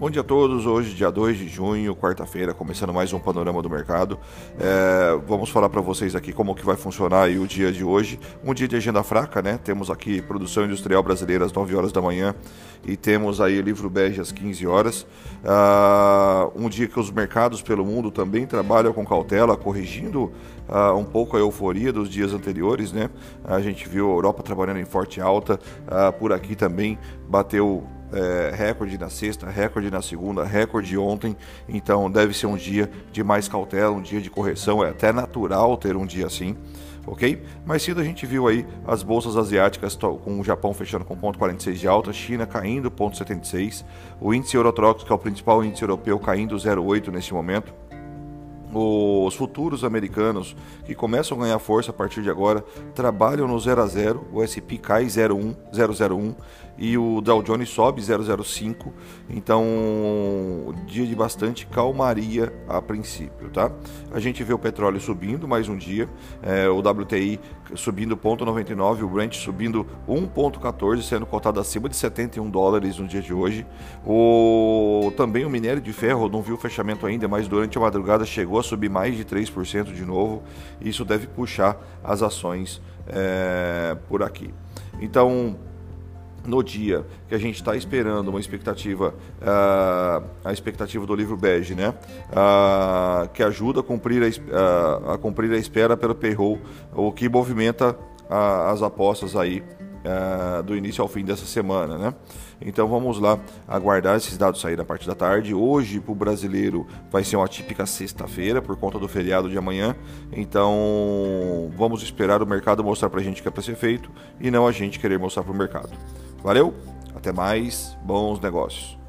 Bom dia a todos, hoje dia 2 de junho, quarta-feira, começando mais um panorama do mercado. É, vamos falar para vocês aqui como que vai funcionar o dia de hoje. Um dia de agenda fraca, né? Temos aqui produção industrial brasileira às 9 horas da manhã e temos aí livro bege às 15 horas. Ah, um dia que os mercados pelo mundo também trabalham com cautela, corrigindo ah, um pouco a euforia dos dias anteriores, né? A gente viu a Europa trabalhando em forte alta, ah, por aqui também bateu é, recorde na sexta, recorde na segunda, recorde ontem. Então deve ser um dia de mais cautela, um dia de correção. É até natural ter um dia assim, ok? Mais cedo a gente viu aí as bolsas asiáticas com o Japão fechando com ponto 46 de alta, China caindo ponto 76, o índice Eurotrox, que é o principal índice europeu, caindo 0,8 nesse momento os futuros americanos que começam a ganhar força a partir de agora trabalham no 0 a 0, o SP cai 0,1, 001 e o Dow Jones sobe 0,05. Então, dia de bastante calmaria a princípio, tá? A gente vê o petróleo subindo mais um dia, é, o WTI subindo 0,99, o Brent subindo 1,14, sendo cotado acima de 71 dólares no dia de hoje. O também o minério de ferro não viu fechamento ainda, mas durante a madrugada chegou a subir mais de 3% de novo. Isso deve puxar as ações é, por aqui. Então, no dia que a gente está esperando uma expectativa, uh, a expectativa do livro bege, né? Uh, que ajuda a cumprir a, uh, a, cumprir a espera pelo payroll, o que movimenta as apostas aí do início ao fim dessa semana, né? Então vamos lá aguardar esses dados saírem a partir da tarde. Hoje, para o brasileiro, vai ser uma típica sexta-feira por conta do feriado de amanhã. Então vamos esperar o mercado mostrar para a gente o que é para ser feito e não a gente querer mostrar para o mercado. Valeu, até mais, bons negócios.